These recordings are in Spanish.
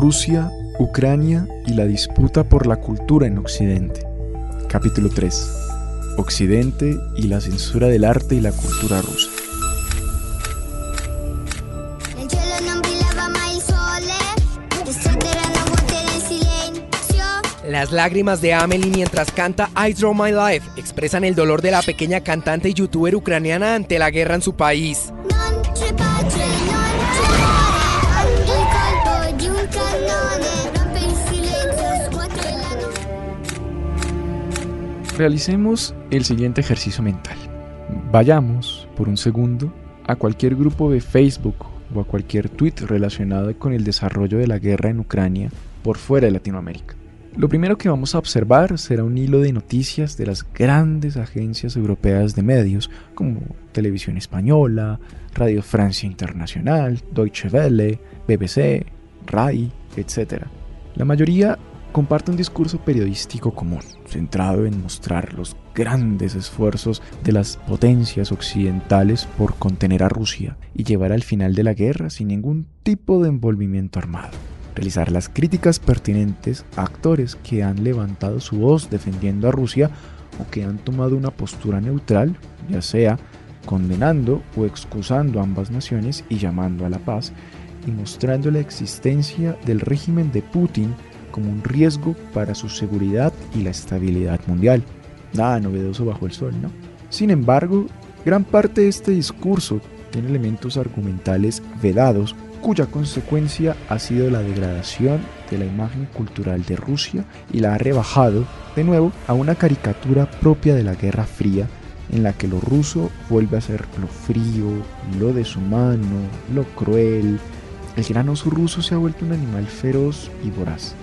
Rusia, Ucrania y la disputa por la cultura en Occidente. Capítulo 3. Occidente y la censura del arte y la cultura rusa. Las lágrimas de Amelie mientras canta I Draw My Life expresan el dolor de la pequeña cantante y youtuber ucraniana ante la guerra en su país. Realicemos el siguiente ejercicio mental. Vayamos, por un segundo, a cualquier grupo de Facebook o a cualquier tweet relacionado con el desarrollo de la guerra en Ucrania por fuera de Latinoamérica. Lo primero que vamos a observar será un hilo de noticias de las grandes agencias europeas de medios como Televisión Española, Radio Francia Internacional, Deutsche Welle, BBC, RAI, etc. La mayoría comparte un discurso periodístico común, centrado en mostrar los grandes esfuerzos de las potencias occidentales por contener a Rusia y llevar al final de la guerra sin ningún tipo de envolvimiento armado. Realizar las críticas pertinentes a actores que han levantado su voz defendiendo a Rusia o que han tomado una postura neutral, ya sea condenando o excusando a ambas naciones y llamando a la paz, y mostrando la existencia del régimen de Putin como un riesgo para su seguridad y la estabilidad mundial. Nada novedoso bajo el sol, ¿no? Sin embargo, gran parte de este discurso tiene elementos argumentales vedados cuya consecuencia ha sido la degradación de la imagen cultural de Rusia y la ha rebajado de nuevo a una caricatura propia de la Guerra Fría en la que lo ruso vuelve a ser lo frío, lo deshumano, lo cruel. El gran oso ruso se ha vuelto un animal feroz y voraz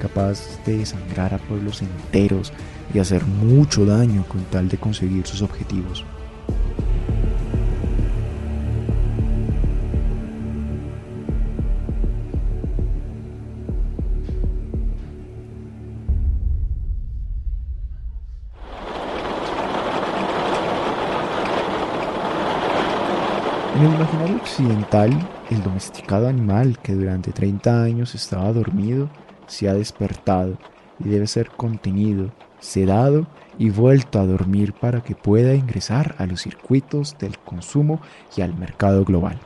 capaz de desangrar a pueblos enteros y hacer mucho daño con tal de conseguir sus objetivos. En el imaginario occidental, el domesticado animal que durante 30 años estaba dormido se ha despertado y debe ser contenido, sedado y vuelto a dormir para que pueda ingresar a los circuitos del consumo y al mercado global.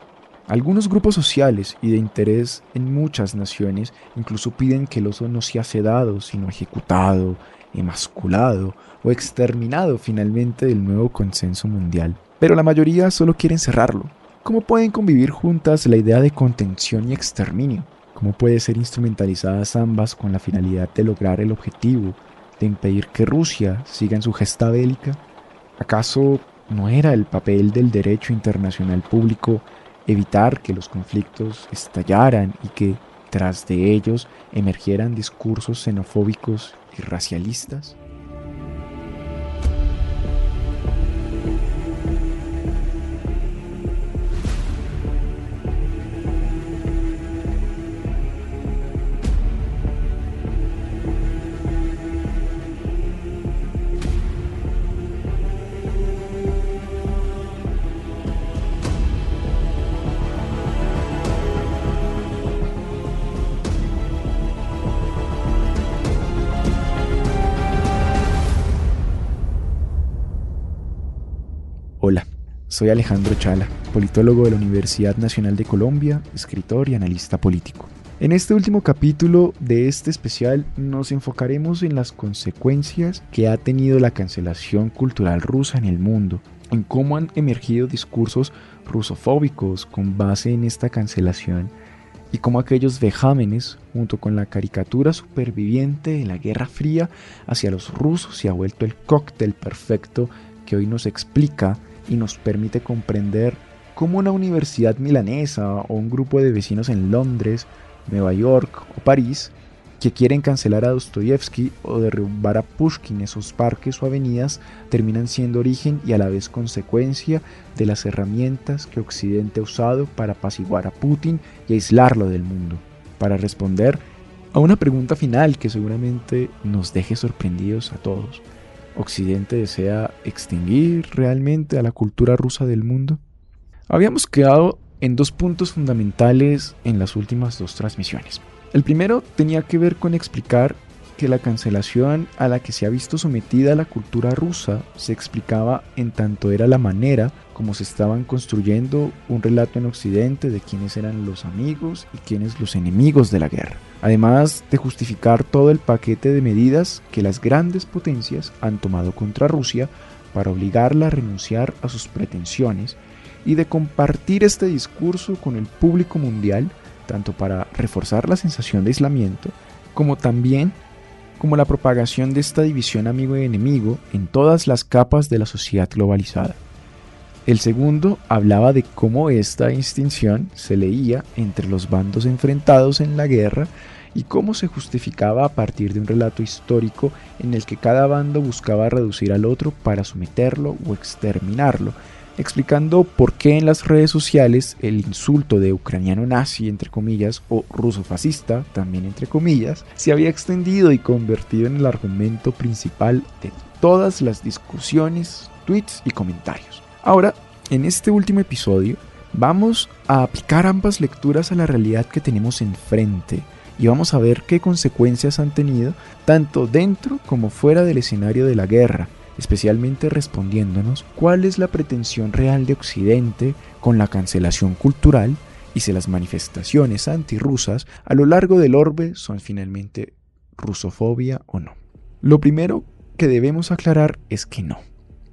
Algunos grupos sociales y de interés en muchas naciones incluso piden que el oso no sea sedado, sino ejecutado, emasculado o exterminado finalmente del nuevo consenso mundial. Pero la mayoría solo quiere encerrarlo. ¿Cómo pueden convivir juntas la idea de contención y exterminio? ¿Cómo puede ser instrumentalizadas ambas con la finalidad de lograr el objetivo de impedir que Rusia siga en su gesta bélica? ¿Acaso no era el papel del derecho internacional público evitar que los conflictos estallaran y que tras de ellos emergieran discursos xenofóbicos y racialistas? Soy Alejandro Chala, politólogo de la Universidad Nacional de Colombia, escritor y analista político. En este último capítulo de este especial nos enfocaremos en las consecuencias que ha tenido la cancelación cultural rusa en el mundo, en cómo han emergido discursos rusofóbicos con base en esta cancelación y cómo aquellos vejámenes, junto con la caricatura superviviente de la Guerra Fría hacia los rusos, se ha vuelto el cóctel perfecto que hoy nos explica y nos permite comprender cómo una universidad milanesa o un grupo de vecinos en Londres, Nueva York o París que quieren cancelar a Dostoyevsky o derrumbar a Pushkin esos parques o avenidas terminan siendo origen y a la vez consecuencia de las herramientas que Occidente ha usado para apaciguar a Putin y aislarlo del mundo. Para responder a una pregunta final que seguramente nos deje sorprendidos a todos. Occidente desea extinguir realmente a la cultura rusa del mundo? Habíamos quedado en dos puntos fundamentales en las últimas dos transmisiones. El primero tenía que ver con explicar que la cancelación a la que se ha visto sometida la cultura rusa se explicaba en tanto era la manera como se estaban construyendo un relato en Occidente de quiénes eran los amigos y quiénes los enemigos de la guerra, además de justificar todo el paquete de medidas que las grandes potencias han tomado contra Rusia para obligarla a renunciar a sus pretensiones y de compartir este discurso con el público mundial, tanto para reforzar la sensación de aislamiento, como también como la propagación de esta división amigo y enemigo en todas las capas de la sociedad globalizada. El segundo hablaba de cómo esta distinción se leía entre los bandos enfrentados en la guerra y cómo se justificaba a partir de un relato histórico en el que cada bando buscaba reducir al otro para someterlo o exterminarlo, explicando por qué en las redes sociales el insulto de ucraniano nazi, entre comillas, o ruso fascista, también entre comillas, se había extendido y convertido en el argumento principal de todas las discusiones, tweets y comentarios. Ahora, en este último episodio, vamos a aplicar ambas lecturas a la realidad que tenemos enfrente y vamos a ver qué consecuencias han tenido tanto dentro como fuera del escenario de la guerra especialmente respondiéndonos cuál es la pretensión real de Occidente con la cancelación cultural y si las manifestaciones antirrusas a lo largo del orbe son finalmente rusofobia o no. Lo primero que debemos aclarar es que no.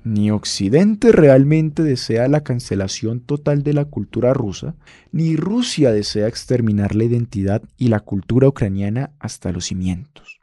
Ni Occidente realmente desea la cancelación total de la cultura rusa, ni Rusia desea exterminar la identidad y la cultura ucraniana hasta los cimientos.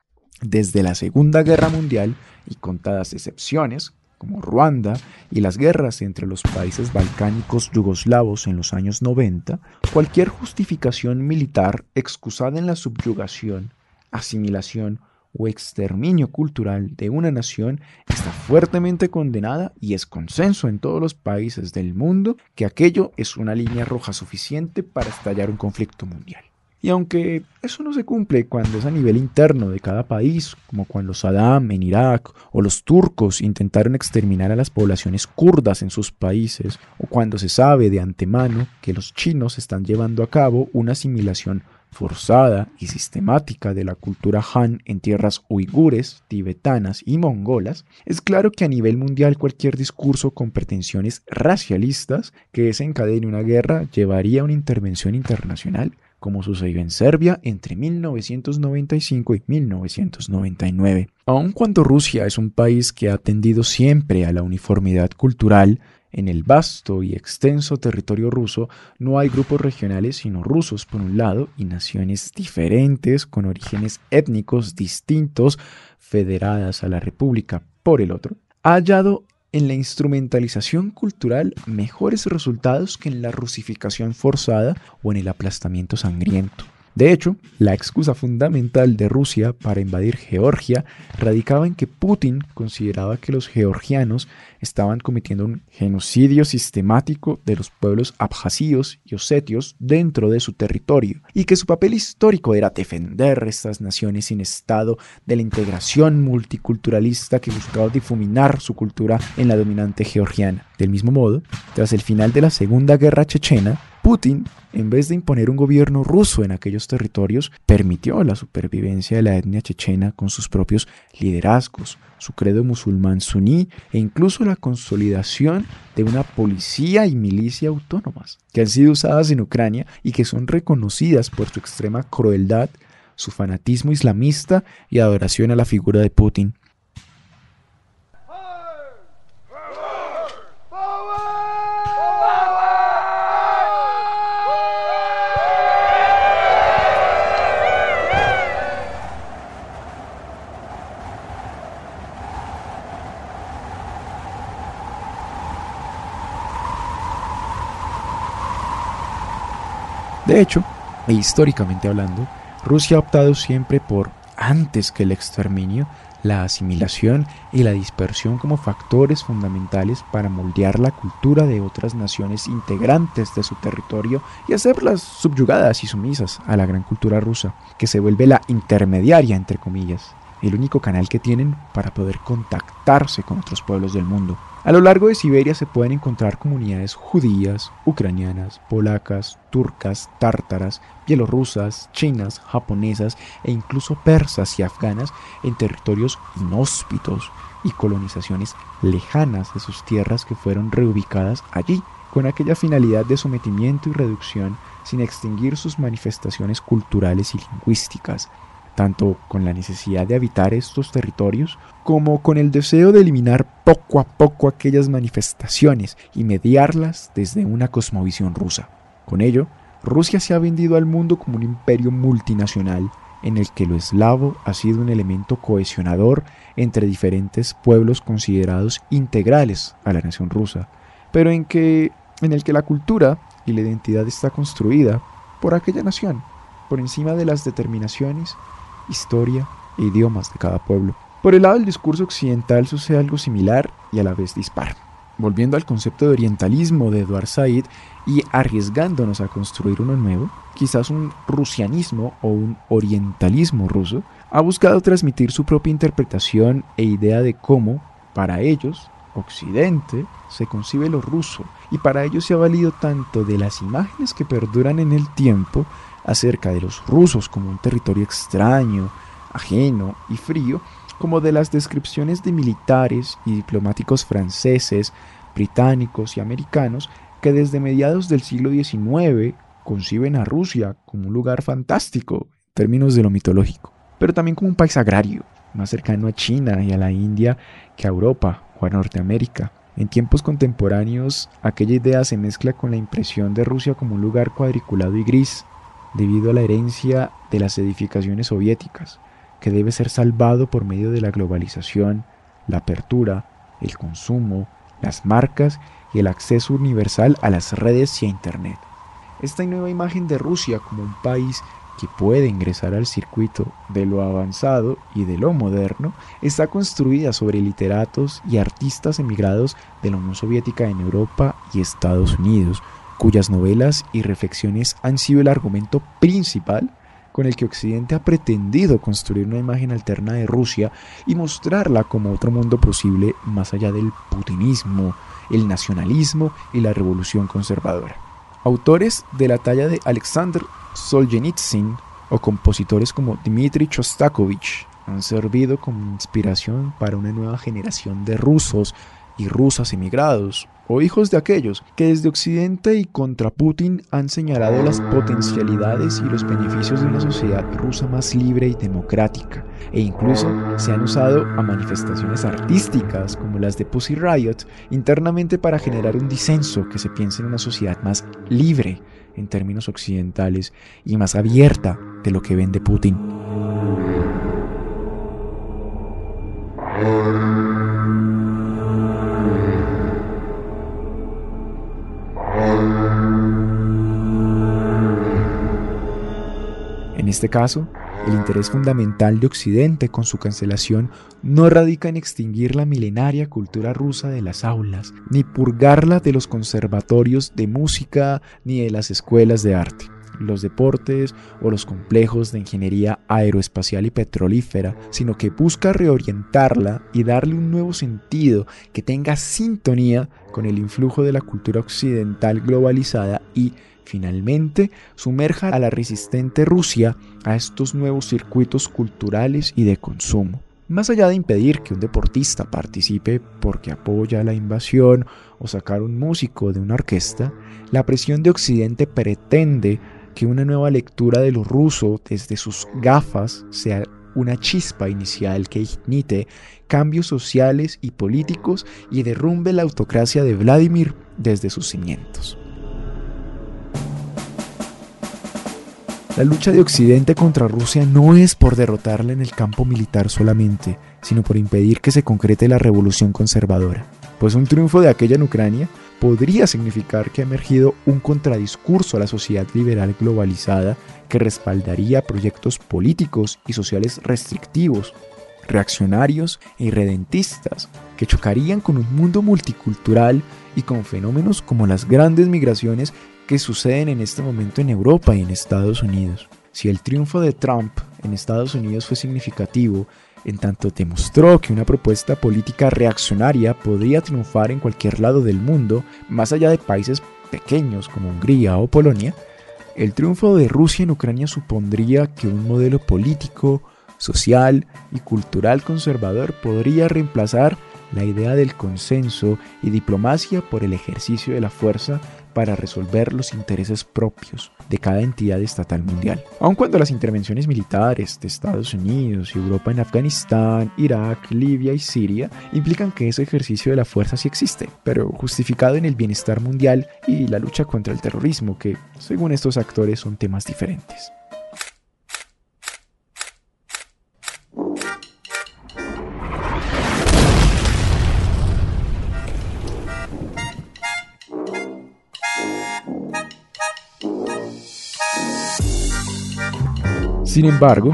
Desde la Segunda Guerra Mundial, y contadas excepciones, como Ruanda y las guerras entre los países balcánicos yugoslavos en los años 90, cualquier justificación militar excusada en la subyugación, asimilación o exterminio cultural de una nación está fuertemente condenada y es consenso en todos los países del mundo que aquello es una línea roja suficiente para estallar un conflicto mundial. Y aunque eso no se cumple cuando es a nivel interno de cada país, como cuando Saddam en Irak o los turcos intentaron exterminar a las poblaciones kurdas en sus países, o cuando se sabe de antemano que los chinos están llevando a cabo una asimilación forzada y sistemática de la cultura Han en tierras uigures, tibetanas y mongolas, es claro que a nivel mundial cualquier discurso con pretensiones racialistas que desencadene una guerra llevaría a una intervención internacional como sucedió en Serbia entre 1995 y 1999. Aun cuando Rusia es un país que ha tendido siempre a la uniformidad cultural, en el vasto y extenso territorio ruso no hay grupos regionales sino rusos por un lado y naciones diferentes con orígenes étnicos distintos federadas a la república por el otro. Ha hallado en la instrumentalización cultural mejores resultados que en la rusificación forzada o en el aplastamiento sangriento. De hecho, la excusa fundamental de Rusia para invadir Georgia radicaba en que Putin consideraba que los georgianos estaban cometiendo un genocidio sistemático de los pueblos abjasíos y osetios dentro de su territorio, y que su papel histórico era defender estas naciones sin Estado de la integración multiculturalista que buscaba difuminar su cultura en la dominante georgiana. Del mismo modo, tras el final de la Segunda Guerra Chechena, Putin, en vez de imponer un gobierno ruso en aquellos territorios, permitió la supervivencia de la etnia chechena con sus propios liderazgos, su credo musulmán suní e incluso la consolidación de una policía y milicia autónomas, que han sido usadas en Ucrania y que son reconocidas por su extrema crueldad, su fanatismo islamista y adoración a la figura de Putin. De hecho, e históricamente hablando, Rusia ha optado siempre por, antes que el exterminio, la asimilación y la dispersión como factores fundamentales para moldear la cultura de otras naciones integrantes de su territorio y hacerlas subyugadas y sumisas a la gran cultura rusa, que se vuelve la intermediaria, entre comillas, el único canal que tienen para poder contactarse con otros pueblos del mundo. A lo largo de Siberia se pueden encontrar comunidades judías, ucranianas, polacas, turcas, tártaras, bielorrusas, chinas, japonesas e incluso persas y afganas en territorios inhóspitos y colonizaciones lejanas de sus tierras que fueron reubicadas allí, con aquella finalidad de sometimiento y reducción sin extinguir sus manifestaciones culturales y lingüísticas, tanto con la necesidad de habitar estos territorios como con el deseo de eliminar poco a poco aquellas manifestaciones y mediarlas desde una cosmovisión rusa. Con ello, Rusia se ha vendido al mundo como un imperio multinacional en el que lo eslavo ha sido un elemento cohesionador entre diferentes pueblos considerados integrales a la nación rusa, pero en, que, en el que la cultura y la identidad está construida por aquella nación, por encima de las determinaciones historia e idiomas de cada pueblo. Por el lado del discurso occidental sucede algo similar y a la vez dispar. Volviendo al concepto de orientalismo de Edward Said y arriesgándonos a construir uno nuevo, quizás un rusianismo o un orientalismo ruso, ha buscado transmitir su propia interpretación e idea de cómo, para ellos, Occidente, se concibe lo ruso, y para ello se ha valido tanto de las imágenes que perduran en el tiempo acerca de los rusos como un territorio extraño, ajeno y frío, como de las descripciones de militares y diplomáticos franceses, británicos y americanos que desde mediados del siglo XIX conciben a Rusia como un lugar fantástico en términos de lo mitológico, pero también como un país agrario, más cercano a China y a la India que a Europa o a Norteamérica. En tiempos contemporáneos, aquella idea se mezcla con la impresión de Rusia como un lugar cuadriculado y gris, debido a la herencia de las edificaciones soviéticas, que debe ser salvado por medio de la globalización, la apertura, el consumo, las marcas y el acceso universal a las redes y a Internet. Esta nueva imagen de Rusia como un país que puede ingresar al circuito de lo avanzado y de lo moderno, está construida sobre literatos y artistas emigrados de la Unión Soviética en Europa y Estados Unidos, cuyas novelas y reflexiones han sido el argumento principal con el que Occidente ha pretendido construir una imagen alterna de Rusia y mostrarla como otro mundo posible más allá del putinismo, el nacionalismo y la revolución conservadora. Autores de la talla de Alexander Solzhenitsyn o compositores como Dmitry Shostakovich han servido como inspiración para una nueva generación de rusos y rusas emigrados, o hijos de aquellos que desde Occidente y contra Putin han señalado las potencialidades y los beneficios de una sociedad rusa más libre y democrática, e incluso se han usado a manifestaciones artísticas como las de Pussy Riot internamente para generar un disenso que se piense en una sociedad más libre en términos occidentales y más abierta de lo que vende Putin. Este caso, el interés fundamental de Occidente con su cancelación no radica en extinguir la milenaria cultura rusa de las aulas, ni purgarla de los conservatorios de música ni de las escuelas de arte, los deportes o los complejos de ingeniería aeroespacial y petrolífera, sino que busca reorientarla y darle un nuevo sentido que tenga sintonía con el influjo de la cultura occidental globalizada y finalmente sumerja a la resistente Rusia a estos nuevos circuitos culturales y de consumo. Más allá de impedir que un deportista participe porque apoya la invasión o sacar un músico de una orquesta, la presión de Occidente pretende que una nueva lectura de lo ruso desde sus gafas sea una chispa inicial que ignite cambios sociales y políticos y derrumbe la autocracia de Vladimir desde sus cimientos. La lucha de Occidente contra Rusia no es por derrotarla en el campo militar solamente, sino por impedir que se concrete la revolución conservadora. Pues un triunfo de aquella en Ucrania podría significar que ha emergido un contradiscurso a la sociedad liberal globalizada que respaldaría proyectos políticos y sociales restrictivos, reaccionarios e irredentistas, que chocarían con un mundo multicultural y con fenómenos como las grandes migraciones que suceden en este momento en Europa y en Estados Unidos. Si el triunfo de Trump en Estados Unidos fue significativo en tanto demostró que una propuesta política reaccionaria podría triunfar en cualquier lado del mundo, más allá de países pequeños como Hungría o Polonia, el triunfo de Rusia en Ucrania supondría que un modelo político, social y cultural conservador podría reemplazar la idea del consenso y diplomacia por el ejercicio de la fuerza para resolver los intereses propios de cada entidad estatal mundial. Aun cuando las intervenciones militares de Estados Unidos y Europa en Afganistán, Irak, Libia y Siria implican que ese ejercicio de la fuerza sí existe, pero justificado en el bienestar mundial y la lucha contra el terrorismo, que según estos actores son temas diferentes. Sin embargo,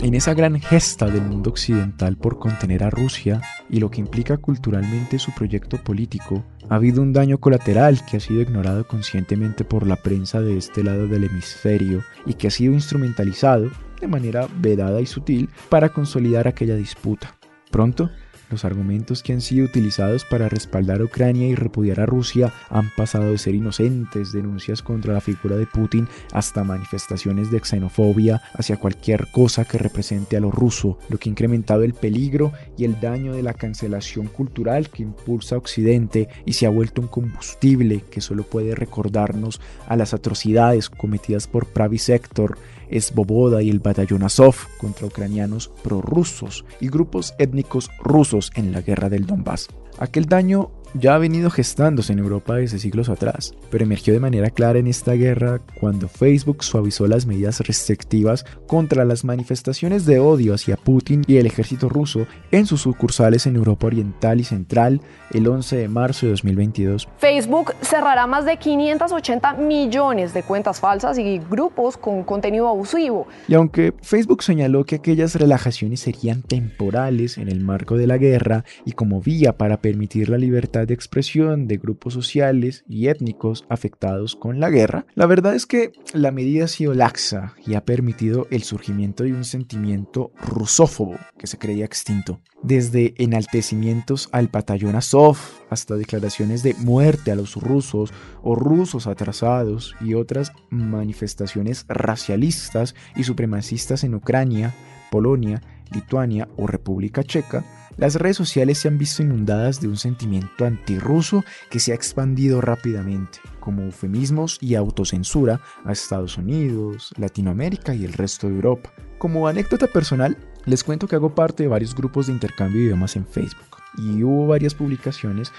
en esa gran gesta del mundo occidental por contener a Rusia y lo que implica culturalmente su proyecto político, ha habido un daño colateral que ha sido ignorado conscientemente por la prensa de este lado del hemisferio y que ha sido instrumentalizado de manera vedada y sutil para consolidar aquella disputa. Pronto, los argumentos que han sido utilizados para respaldar a Ucrania y repudiar a Rusia han pasado de ser inocentes denuncias contra la figura de Putin hasta manifestaciones de xenofobia hacia cualquier cosa que represente a lo ruso, lo que ha incrementado el peligro y el daño de la cancelación cultural que impulsa a Occidente y se ha vuelto un combustible que solo puede recordarnos a las atrocidades cometidas por Pravi Sector Svoboda y el batallón Azov contra ucranianos prorrusos y grupos étnicos rusos en la guerra del Donbass. Aquel daño ya ha venido gestándose en Europa desde siglos atrás, pero emergió de manera clara en esta guerra cuando Facebook suavizó las medidas restrictivas contra las manifestaciones de odio hacia Putin y el ejército ruso en sus sucursales en Europa Oriental y Central el 11 de marzo de 2022. Facebook cerrará más de 580 millones de cuentas falsas y grupos con contenido abusivo. Y aunque Facebook señaló que aquellas relajaciones serían temporales en el marco de la guerra y como vía para permitir la libertad de expresión de grupos sociales y étnicos afectados con la guerra, la verdad es que la medida ha sido laxa y ha permitido el surgimiento de un sentimiento rusófobo que se creía extinto. Desde enaltecimientos al batallón Azov hasta declaraciones de muerte a los rusos o rusos atrasados y otras manifestaciones racialistas y supremacistas en Ucrania, Polonia, Lituania o República Checa, las redes sociales se han visto inundadas de un sentimiento antirruso que se ha expandido rápidamente, como eufemismos y autocensura a Estados Unidos, Latinoamérica y el resto de Europa. Como anécdota personal, les cuento que hago parte de varios grupos de intercambio de idiomas en Facebook y hubo varias publicaciones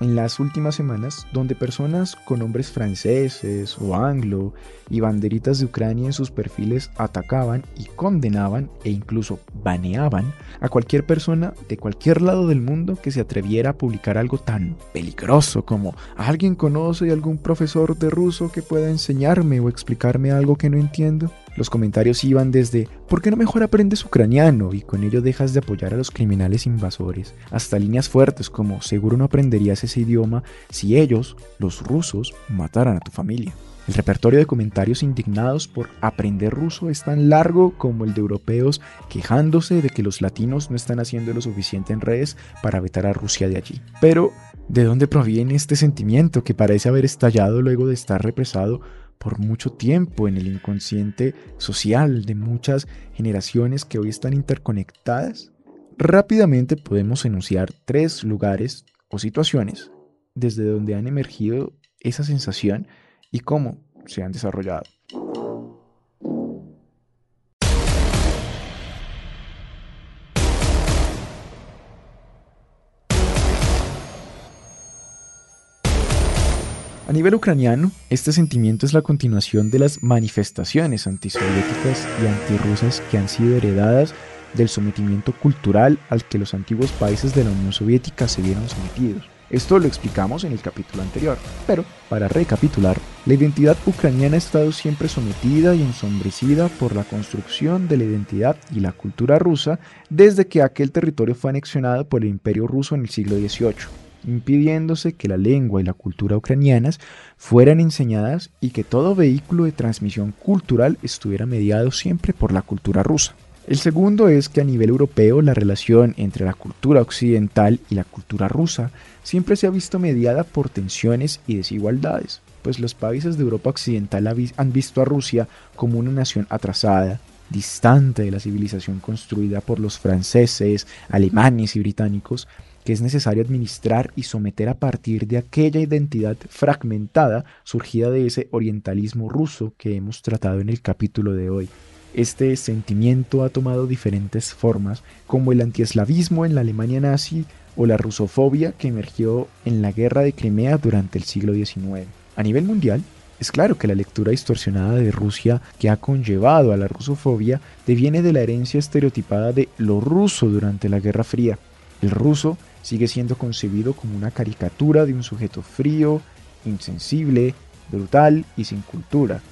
en las últimas semanas donde personas con nombres franceses o anglo y banderitas de Ucrania en sus perfiles atacaban y condenaban e incluso baneaban a cualquier persona de cualquier lado del mundo que se atreviera a publicar algo tan peligroso como ¿alguien conoce algún profesor de ruso que pueda enseñarme o explicarme algo que no entiendo? Los comentarios iban desde ¿por qué no mejor aprendes ucraniano y con ello dejas de apoyar a los criminales invasores? hasta líneas fuertes como seguro no aprenderías ese idioma si ellos, los rusos, mataran a tu familia. El repertorio de comentarios indignados por aprender ruso es tan largo como el de europeos quejándose de que los latinos no están haciendo lo suficiente en redes para vetar a Rusia de allí. Pero, ¿de dónde proviene este sentimiento que parece haber estallado luego de estar represado por mucho tiempo en el inconsciente social de muchas generaciones que hoy están interconectadas? Rápidamente podemos enunciar tres lugares o situaciones desde donde han emergido esa sensación y cómo se han desarrollado. A nivel ucraniano, este sentimiento es la continuación de las manifestaciones antisoviéticas y antirrusas que han sido heredadas del sometimiento cultural al que los antiguos países de la Unión Soviética se vieron sometidos. Esto lo explicamos en el capítulo anterior, pero para recapitular, la identidad ucraniana ha estado siempre sometida y ensombrecida por la construcción de la identidad y la cultura rusa desde que aquel territorio fue anexionado por el Imperio ruso en el siglo XVIII impidiéndose que la lengua y la cultura ucranianas fueran enseñadas y que todo vehículo de transmisión cultural estuviera mediado siempre por la cultura rusa. El segundo es que a nivel europeo la relación entre la cultura occidental y la cultura rusa siempre se ha visto mediada por tensiones y desigualdades, pues los países de Europa occidental han visto a Rusia como una nación atrasada, distante de la civilización construida por los franceses, alemanes y británicos, que es necesario administrar y someter a partir de aquella identidad fragmentada surgida de ese orientalismo ruso que hemos tratado en el capítulo de hoy. Este sentimiento ha tomado diferentes formas, como el antieslavismo en la Alemania nazi o la rusofobia que emergió en la guerra de Crimea durante el siglo XIX. A nivel mundial, es claro que la lectura distorsionada de Rusia que ha conllevado a la rusofobia deviene de la herencia estereotipada de lo ruso durante la Guerra Fría. El ruso sigue siendo concebido como una caricatura de un sujeto frío, insensible, brutal y sin cultura.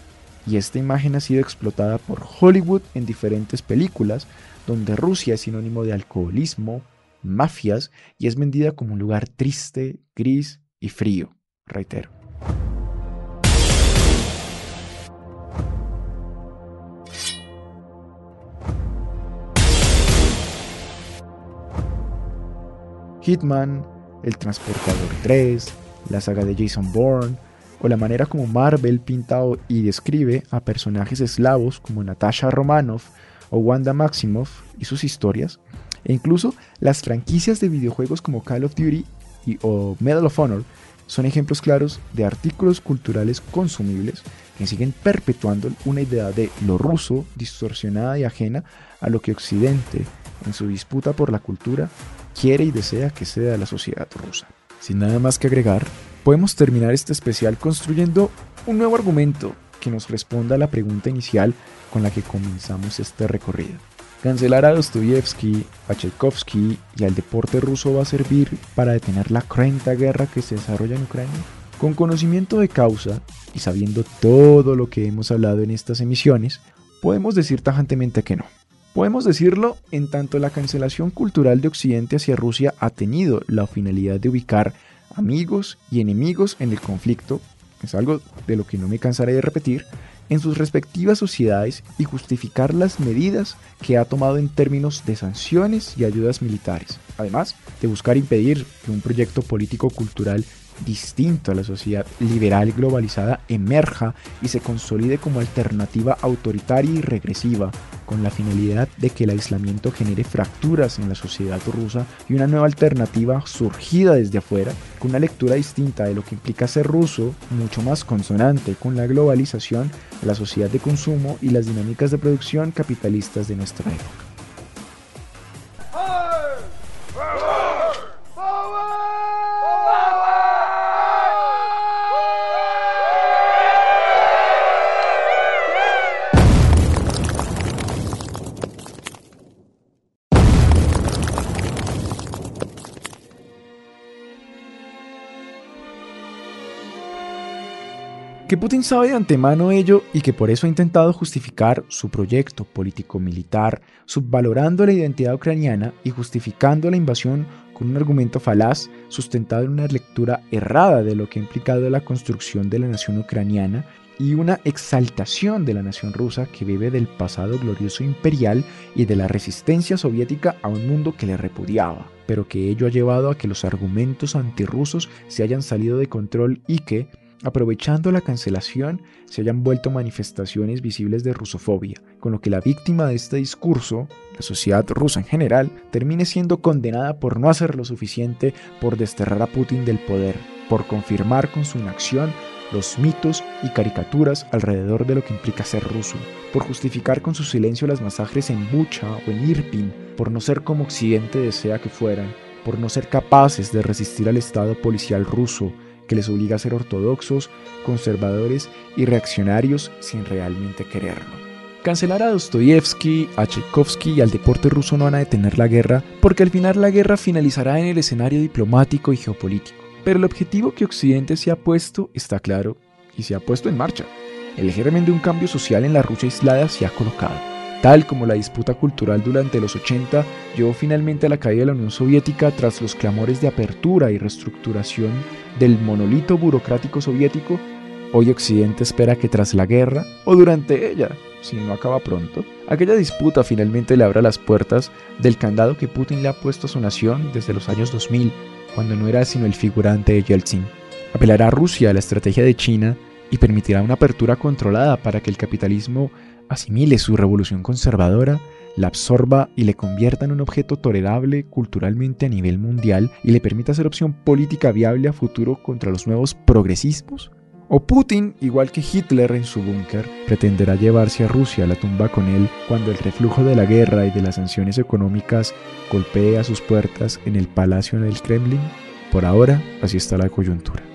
Y esta imagen ha sido explotada por Hollywood en diferentes películas, donde Rusia es sinónimo de alcoholismo, mafias y es vendida como un lugar triste, gris y frío. Reitero. Hitman, El Transportador 3, la saga de Jason Bourne, o la manera como Marvel pinta y describe a personajes eslavos como Natasha Romanoff o Wanda Maximoff y sus historias, e incluso las franquicias de videojuegos como Call of Duty y, o Medal of Honor son ejemplos claros de artículos culturales consumibles que siguen perpetuando una idea de lo ruso distorsionada y ajena a lo que Occidente, en su disputa por la cultura, quiere y desea que sea la sociedad rusa. Sin nada más que agregar, podemos terminar este especial construyendo un nuevo argumento que nos responda a la pregunta inicial con la que comenzamos este recorrido. Cancelar a Dostoyevsky, a Tchaikovsky y al deporte ruso va a servir para detener la cruenta guerra que se desarrolla en Ucrania. Con conocimiento de causa y sabiendo todo lo que hemos hablado en estas emisiones, podemos decir tajantemente que no. Podemos decirlo en tanto la cancelación cultural de Occidente hacia Rusia ha tenido la finalidad de ubicar amigos y enemigos en el conflicto, es algo de lo que no me cansaré de repetir, en sus respectivas sociedades y justificar las medidas que ha tomado en términos de sanciones y ayudas militares, además de buscar impedir que un proyecto político-cultural distinto a la sociedad liberal globalizada emerja y se consolide como alternativa autoritaria y regresiva, con la finalidad de que el aislamiento genere fracturas en la sociedad rusa y una nueva alternativa surgida desde afuera, con una lectura distinta de lo que implica ser ruso, mucho más consonante con la globalización, la sociedad de consumo y las dinámicas de producción capitalistas de nuestra época. Putin sabe de antemano ello y que por eso ha intentado justificar su proyecto político-militar, subvalorando la identidad ucraniana y justificando la invasión con un argumento falaz sustentado en una lectura errada de lo que ha implicado la construcción de la nación ucraniana y una exaltación de la nación rusa que vive del pasado glorioso imperial y de la resistencia soviética a un mundo que le repudiaba, pero que ello ha llevado a que los argumentos antirrusos se hayan salido de control y que, aprovechando la cancelación, se hayan vuelto manifestaciones visibles de rusofobia, con lo que la víctima de este discurso, la sociedad rusa en general, termine siendo condenada por no hacer lo suficiente por desterrar a Putin del poder, por confirmar con su inacción los mitos y caricaturas alrededor de lo que implica ser ruso, por justificar con su silencio las masacres en Bucha o en Irpin, por no ser como Occidente desea que fueran, por no ser capaces de resistir al Estado policial ruso, que les obliga a ser ortodoxos, conservadores y reaccionarios sin realmente quererlo. Cancelar a Dostoyevsky, a Tchaikovsky y al deporte ruso no van a detener la guerra, porque al final la guerra finalizará en el escenario diplomático y geopolítico. Pero el objetivo que Occidente se ha puesto está claro y se ha puesto en marcha. El germen de un cambio social en la Rusia aislada se ha colocado tal como la disputa cultural durante los 80 llevó finalmente a la caída de la Unión Soviética tras los clamores de apertura y reestructuración del monolito burocrático soviético, Hoy Occidente espera que tras la guerra, o durante ella, si no acaba pronto, aquella disputa finalmente le abra las puertas del candado que Putin le ha puesto a su nación desde los años 2000, cuando no era sino el figurante de Yeltsin. Apelará a Rusia a la estrategia de China y permitirá una apertura controlada para que el capitalismo asimile su revolución conservadora, la absorba y le convierta en un objeto tolerable culturalmente a nivel mundial y le permita ser opción política viable a futuro contra los nuevos progresismos? O Putin, igual que Hitler en su búnker, pretenderá llevarse a Rusia a la tumba con él cuando el reflujo de la guerra y de las sanciones económicas golpee a sus puertas en el palacio del Kremlin. Por ahora, así está la coyuntura.